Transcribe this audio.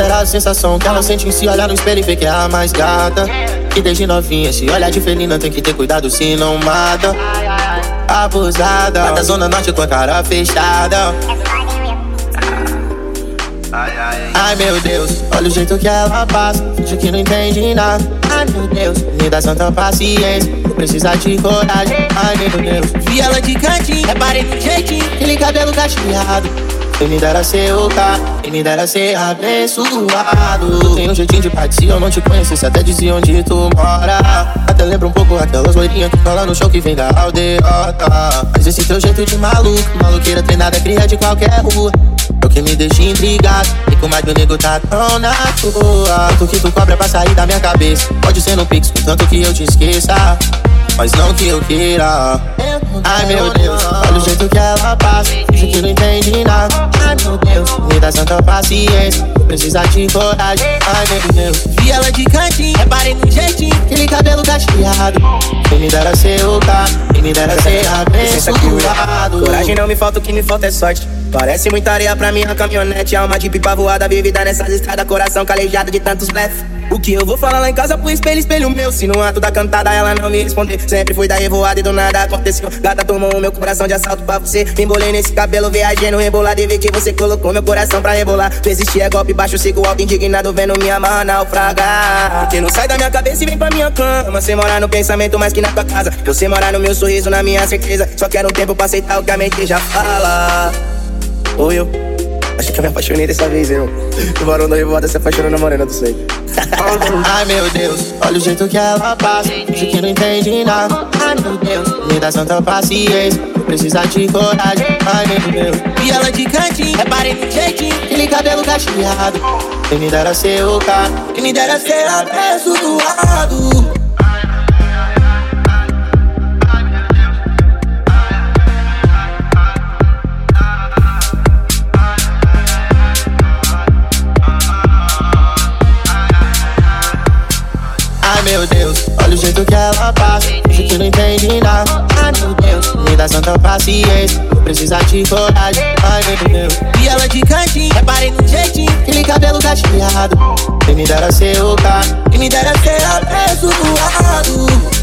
será a sensação que ela sente em se olhar no espelho e ver que é a mais gata. Que desde novinha se olha de felina tem que ter cuidado se não mata. Abusada, vai da zona norte com a cara fechada. Ai meu Deus, olha o jeito que ela passa. Finge que não entende nada. Ai meu Deus, me dá santa paciência. Vou precisar de coragem. Ai meu Deus, vi ela de cantinho. Reparei no jeitinho, aquele cabelo cacheado. Quem me dera ser o cara, quem me dera ser abençoado. Tem um jeitinho de se eu não te conhecesse, até dizia onde tu mora. Até lembra um pouco aquelas loirinhas que cola no show que vem da aldeota. Mas esse teu jeito de maluco, maluqueira treinada, cria de qualquer rua. É o que me deixa intrigado. E com mais meu nego tá tão na tua. Tanto que tu cobra pra sair da minha cabeça. Pode ser no pix, tanto que eu te esqueça. Mas não que eu queira. Ai meu Deus, olha o jeito que ela passa. Finge que não entende nada. Ai meu Deus, me dá santa paciência. Vou precisar de coragem. Ai meu Deus, vi ela de cantinho. Reparei no jeitinho, aquele cabelo cacheado. Quem me dera ser o cara, quem me dera ser abençoado. Coragem não me falta, o que me falta é sorte. Parece muita areia pra minha caminhonete. Alma de pipa voada, vivida nessas estradas. Coração calejado de tantos blefe. O que eu vou falar lá em casa pro espelho, espelho meu. Se no ato da cantada ela não me responder. Sempre fui da revoada e do nada aconteceu. Gata tomou o meu coração de assalto pra você. Me embolei nesse cabelo, viajei no rebolado e vi que você colocou meu coração pra rebolar. Tu existir é golpe baixo, sigo alto, indignado, vendo minha amarra naufragar. Que não sai da minha cabeça e vem pra minha cama. Você mora no pensamento mais que na tua casa. Você mora no meu sorriso, na minha certeza. Só quero um tempo pra aceitar o que a mente já fala. Ou eu. Acho que eu me apaixonei dessa vez, eu. O varão da revoada se apaixonou na morena do sangue. Ai meu Deus, olha o jeito que ela passa. Finge que não entende nada. Ai meu Deus, me dá santa paciência. Vou precisar de coragem. Ai meu Deus, vi ela de cantinho. Reparei no jeitinho, aquele cabelo cacheado. Quem me dera ser o cara, quem me dera ser abençoado. Ai jeito que ela passa. Finge que não entende nada. Ai meu Deus, me dá santa paciência. Vou precisar de coragem. Ai meu Deus, vi ela de cantinho. Reparei no jeitinho, aquele cabelo cacheado. Quem me dera ser o cara, quem me dera ser abençoado.